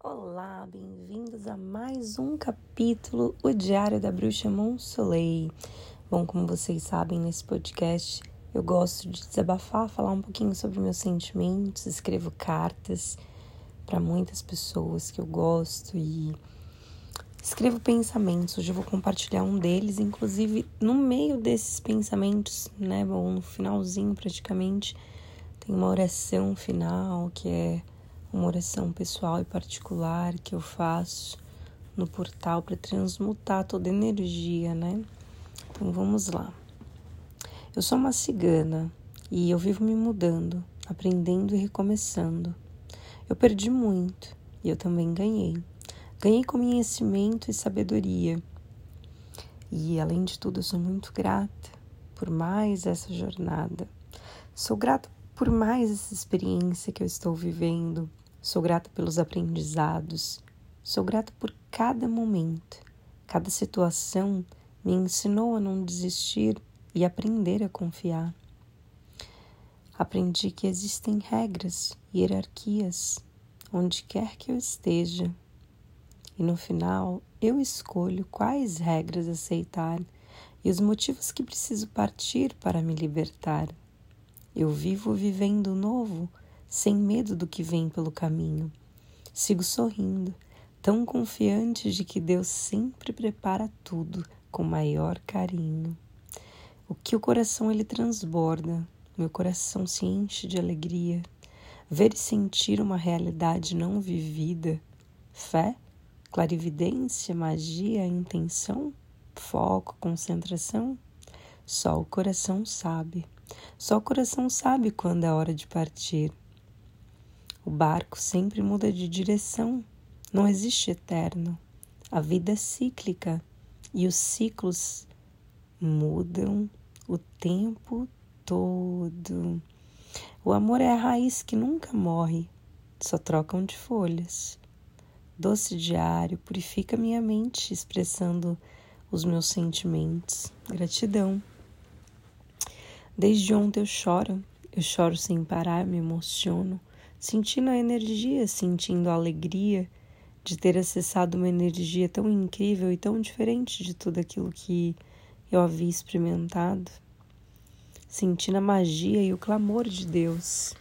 Olá, bem-vindos a mais um capítulo, O Diário da Bruxa Monsoleil. Bom, como vocês sabem, nesse podcast eu gosto de desabafar, falar um pouquinho sobre meus sentimentos, escrevo cartas para muitas pessoas que eu gosto e escrevo pensamentos. Hoje eu vou compartilhar um deles, inclusive no meio desses pensamentos, né, bom, no finalzinho praticamente, tem uma oração final que é uma oração pessoal e particular que eu faço no portal para transmutar toda energia, né? Então vamos lá. Eu sou uma cigana e eu vivo me mudando, aprendendo e recomeçando. Eu perdi muito e eu também ganhei. Ganhei conhecimento e sabedoria. E além de tudo, eu sou muito grata por mais essa jornada. Sou grata por mais essa experiência que eu estou vivendo. Sou grata pelos aprendizados. Sou grata por cada momento. Cada situação me ensinou a não desistir e aprender a confiar. Aprendi que existem regras e hierarquias onde quer que eu esteja. E no final, eu escolho quais regras aceitar e os motivos que preciso partir para me libertar. Eu vivo vivendo novo, sem medo do que vem pelo caminho. Sigo sorrindo, tão confiante de que Deus sempre prepara tudo com maior carinho. O que o coração ele transborda, meu coração se enche de alegria. Ver e sentir uma realidade não vivida, fé, clarividência, magia, intenção, foco, concentração, só o coração sabe. Só o coração sabe quando é hora de partir. O barco sempre muda de direção, não existe eterno. A vida é cíclica e os ciclos mudam o tempo todo. O amor é a raiz que nunca morre, só trocam de folhas. Doce diário purifica minha mente, expressando os meus sentimentos. Gratidão. Desde ontem eu choro, eu choro sem parar, me emociono, sentindo a energia, sentindo a alegria de ter acessado uma energia tão incrível e tão diferente de tudo aquilo que eu havia experimentado, sentindo a magia e o clamor de Deus,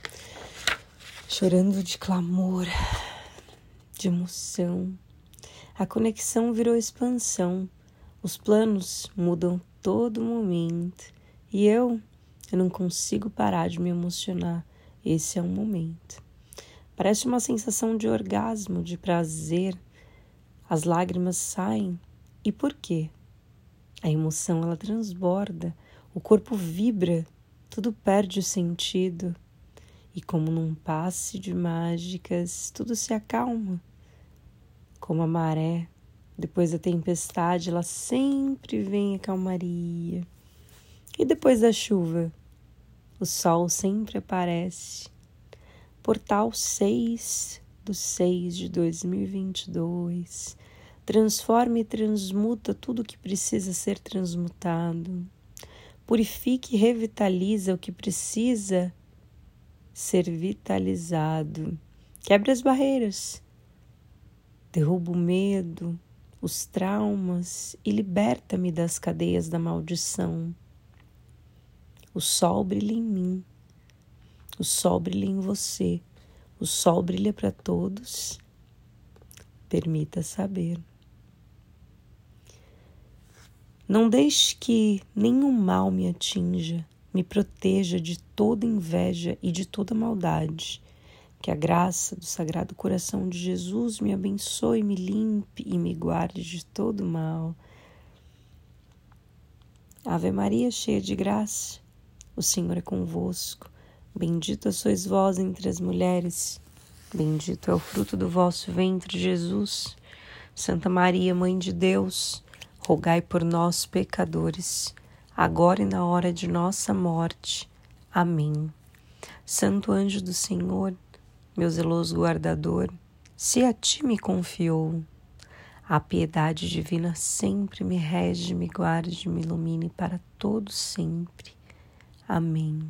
chorando de clamor, de emoção. A conexão virou expansão, os planos mudam todo momento e eu eu não consigo parar de me emocionar. Esse é um momento. Parece uma sensação de orgasmo, de prazer. As lágrimas saem. E por quê? A emoção ela transborda, o corpo vibra, tudo perde o sentido. E como num passe de mágicas, tudo se acalma. Como a maré, depois da tempestade, ela sempre vem a calmaria. E depois da chuva? O sol sempre aparece. Portal 6 do 6 de 2022. Transforma e transmuta tudo que precisa ser transmutado. Purifique e revitaliza o que precisa ser vitalizado. Quebra as barreiras. Derruba o medo, os traumas e liberta-me das cadeias da maldição. O sol brilha em mim, o sol brilha em você, o sol brilha para todos. Permita saber. Não deixe que nenhum mal me atinja, me proteja de toda inveja e de toda maldade. Que a graça do Sagrado Coração de Jesus me abençoe, me limpe e me guarde de todo mal. Ave Maria, cheia de graça, o Senhor é convosco. Bendita sois vós entre as mulheres. Bendito é o fruto do vosso ventre, Jesus. Santa Maria, Mãe de Deus, rogai por nós, pecadores, agora e na hora de nossa morte. Amém. Santo anjo do Senhor, meu zeloso guardador, se a ti me confiou, a piedade divina sempre me rege, me guarde, me ilumine para todo sempre. Amém.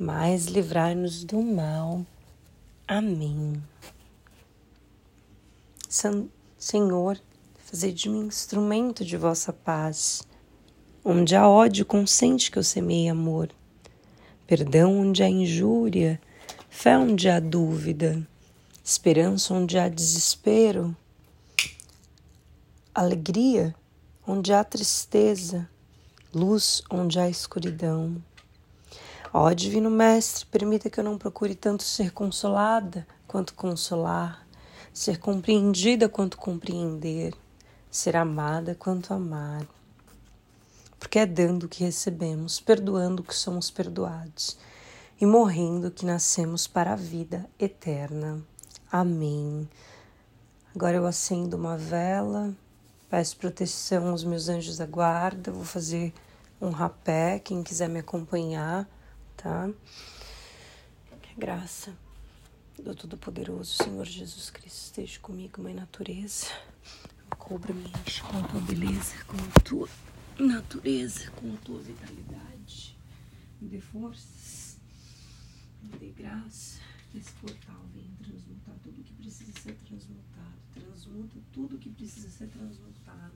mas livrai-nos do mal. Amém. Senhor, fazei de mim instrumento de vossa paz. Onde há ódio, consente que eu semeie amor. Perdão onde há injúria, fé onde há dúvida, esperança onde há desespero, alegria onde há tristeza, luz onde há escuridão. Ó Divino Mestre, permita que eu não procure tanto ser consolada quanto consolar, ser compreendida quanto compreender, ser amada quanto amar. Porque é dando que recebemos, perdoando que somos perdoados e morrendo que nascemos para a vida eterna. Amém. Agora eu acendo uma vela, peço proteção aos meus anjos da guarda, vou fazer um rapé, quem quiser me acompanhar tá? Que a graça do Todo-Poderoso Senhor Jesus Cristo esteja comigo, Mãe Natureza. Cobra-me com a tua beleza, com a tua natureza, com a tua vitalidade. Me dê forças, me dê graça. Que esse portal venha transmutar tudo que precisa ser transmutado. Transmuta tudo que precisa ser transmutado.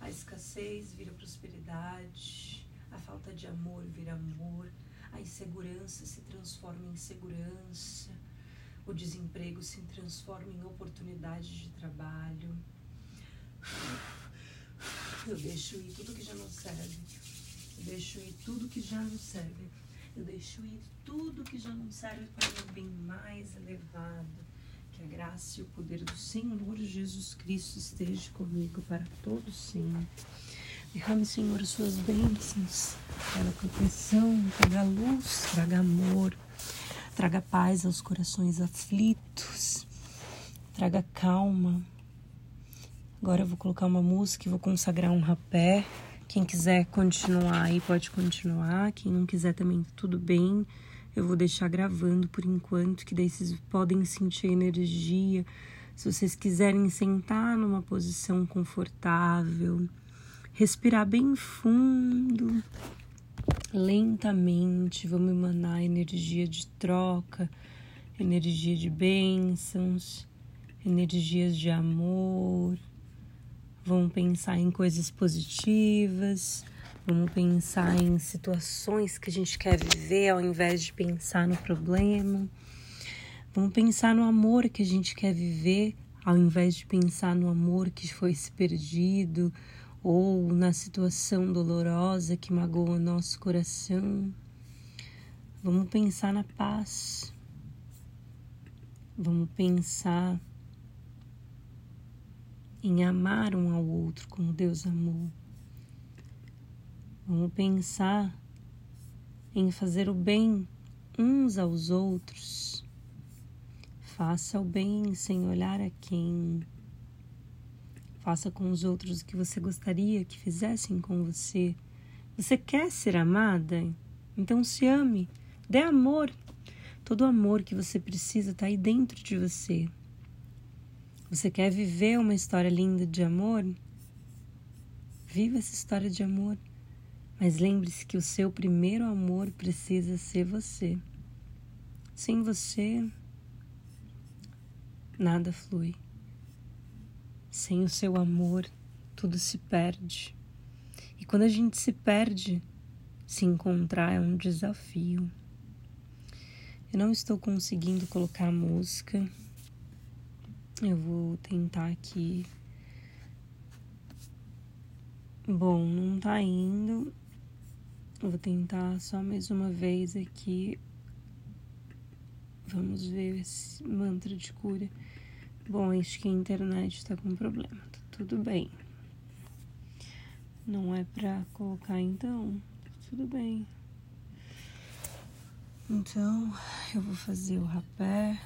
A escassez vira prosperidade. A falta de amor vira amor a insegurança se transforma em segurança, o desemprego se transforma em oportunidade de trabalho. Eu deixo ir tudo que já não serve. Eu deixo ir tudo que já não serve. Eu deixo ir tudo que já não serve para um bem mais elevado. Que a graça e o poder do Senhor Jesus Cristo esteja comigo para todos sempre. Derrame, Senhor, as suas bênçãos, traga proteção, traga luz, traga amor, traga paz aos corações aflitos, traga calma. Agora eu vou colocar uma música e vou consagrar um rapé. Quem quiser continuar aí pode continuar. Quem não quiser também tudo bem. Eu vou deixar gravando por enquanto, que daí vocês podem sentir energia. Se vocês quiserem sentar numa posição confortável, respirar bem fundo, lentamente. Vamos emanar energia de troca, energia de bênçãos, energias de amor. Vamos pensar em coisas positivas. Vamos pensar em situações que a gente quer viver ao invés de pensar no problema. Vamos pensar no amor que a gente quer viver ao invés de pensar no amor que foi se perdido ou na situação dolorosa que magoa nosso coração. Vamos pensar na paz. Vamos pensar em amar um ao outro como Deus amou. Vamos pensar em fazer o bem uns aos outros. Faça o bem sem olhar a quem. Faça com os outros o que você gostaria que fizessem com você. Você quer ser amada? Então se ame. Dê amor. Todo o amor que você precisa está aí dentro de você. Você quer viver uma história linda de amor? Viva essa história de amor. Mas lembre-se que o seu primeiro amor precisa ser você. Sem você, nada flui. Sem o seu amor, tudo se perde. E quando a gente se perde, se encontrar é um desafio. Eu não estou conseguindo colocar a música. Eu vou tentar aqui. Bom, não tá indo. Eu vou tentar só mais uma vez aqui. Vamos ver esse mantra de cura. Bom, acho que a internet está com problema. Tá tudo bem. Não é pra colocar então? Tudo bem. Então, eu vou fazer o rapé.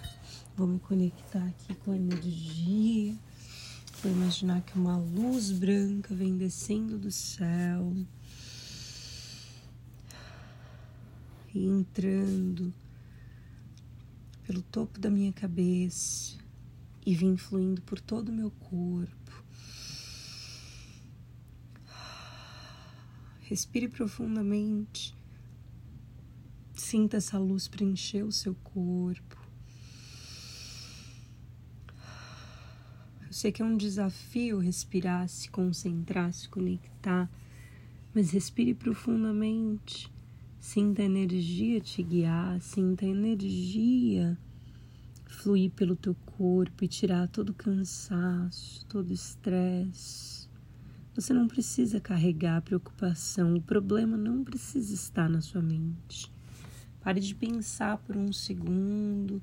Vou me conectar aqui com a energia. Vou imaginar que uma luz branca vem descendo do céu e entrando pelo topo da minha cabeça e vem fluindo por todo o meu corpo. Respire profundamente. Sinta essa luz preencher o seu corpo. Eu sei que é um desafio respirar, se concentrar, se conectar, mas respire profundamente. Sinta a energia te guiar, sinta a energia fluir pelo teu corpo e tirar todo cansaço, todo estresse. Você não precisa carregar preocupação, o problema não precisa estar na sua mente. Pare de pensar por um segundo,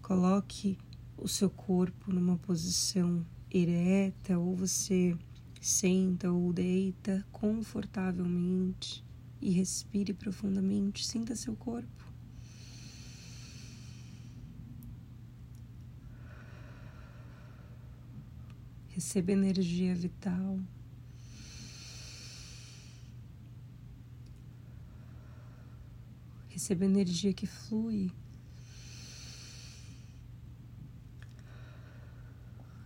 coloque o seu corpo numa posição ereta, ou você senta ou deita confortavelmente e respire profundamente, sinta seu corpo. Receba energia vital. Receba energia que flui.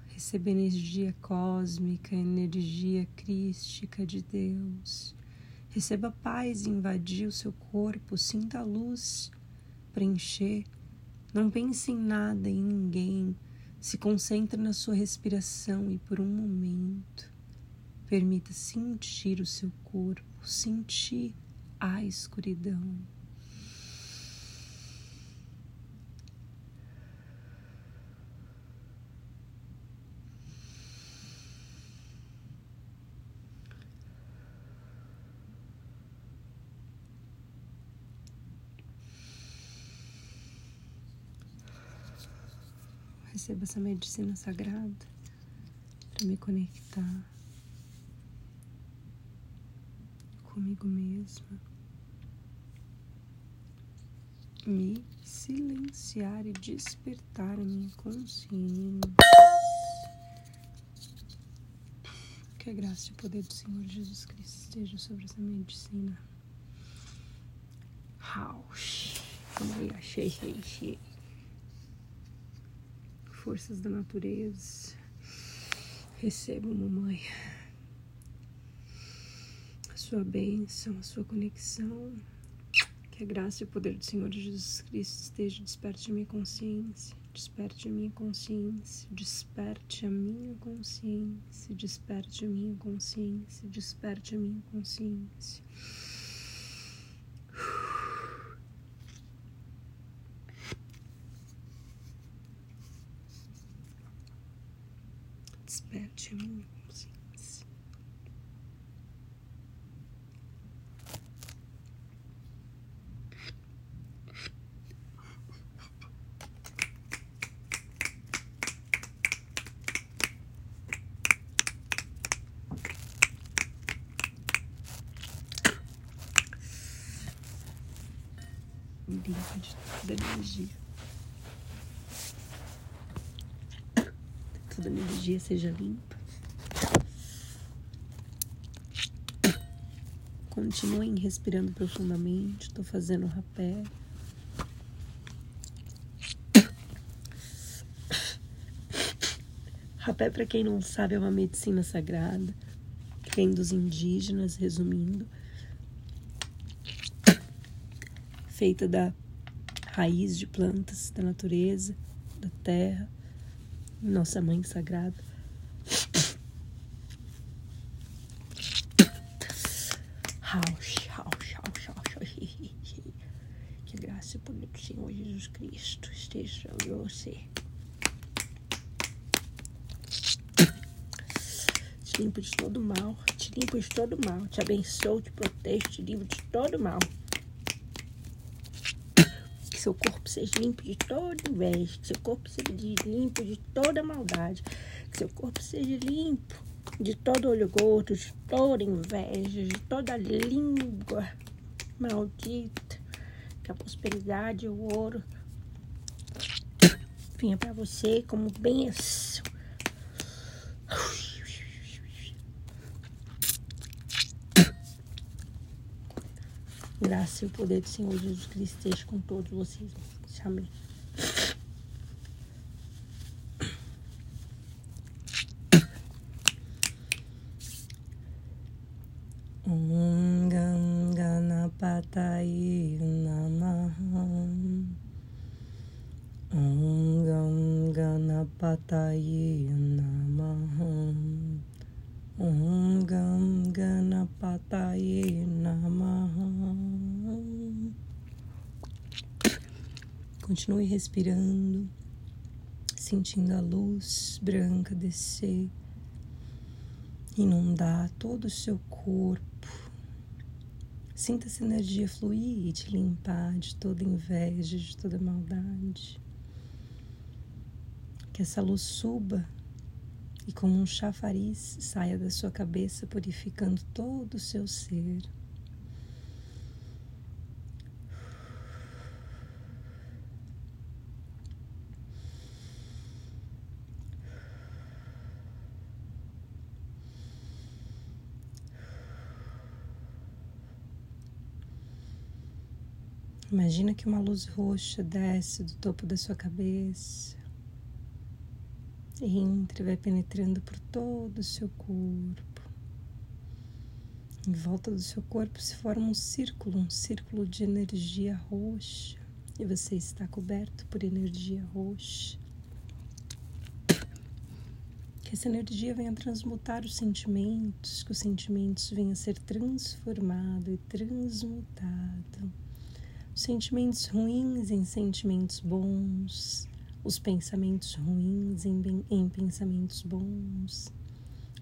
Receba energia cósmica, energia crística de Deus. Receba paz invadir o seu corpo, sinta a luz preencher. Não pense em nada, em ninguém. Se concentre na sua respiração e por um momento permita sentir o seu corpo, sentir a escuridão. Recebo essa medicina sagrada para me conectar comigo mesma, me silenciar e despertar a minha consciência. Que a graça e o poder do Senhor Jesus Cristo esteja sobre essa medicina. Rausch. Achei, achei, achei forças da natureza. Receba, mamãe, a sua bênção, a sua conexão. Que a graça e o poder do Senhor Jesus Cristo esteja desperte a minha consciência, desperte a minha consciência, desperte a minha consciência, desperte a minha consciência, desperte a minha consciência. Desperte consciência. Limpa de toda energia. Toda energia seja limpa. Continuem respirando profundamente. Estou fazendo rapé. Rapé, para quem não sabe, é uma medicina sagrada vem dos indígenas, resumindo, feita da raiz de plantas da natureza, da terra nossa Mãe Sagrada. Que graça e poder do Senhor Jesus Cristo esteja sobre você. Te limpo de todo mal, te limpo de todo mal, te abençoo, te protejo, te livro de todo mal seu corpo seja limpo de toda inveja, que seu corpo seja limpo de toda maldade, que seu corpo seja limpo de todo olho gordo, de toda inveja, de toda língua maldita, que a prosperidade e o ouro espinha para você como benção. Graça e o poder do Senhor Jesus Cristo esteja com todos vocês. Amém. Om Gam Ganapataye Namaha Om Gam Ganapataye Namaha Om Gam Ganapataye Continue respirando, sentindo a luz branca descer, inundar todo o seu corpo. Sinta essa energia fluir e te limpar de toda inveja, de toda maldade. Que essa luz suba e, como um chafariz, saia da sua cabeça, purificando todo o seu ser. Imagina que uma luz roxa desce do topo da sua cabeça, entra e vai penetrando por todo o seu corpo. Em volta do seu corpo se forma um círculo, um círculo de energia roxa, e você está coberto por energia roxa. Que essa energia venha transmutar os sentimentos, que os sentimentos venham a ser transformados e transmutados sentimentos ruins em sentimentos bons, os pensamentos ruins em, em pensamentos bons.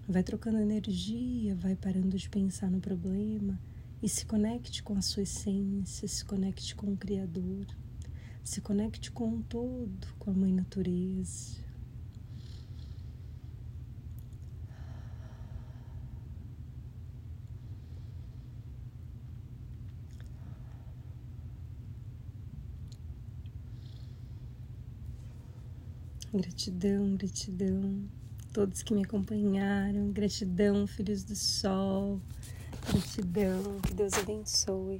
Vai trocando energia, vai parando de pensar no problema e se conecte com a sua essência, se conecte com o Criador, se conecte com o todo, com a Mãe Natureza. Gratidão, gratidão. Todos que me acompanharam. Gratidão, filhos do sol. Gratidão. Que Deus abençoe.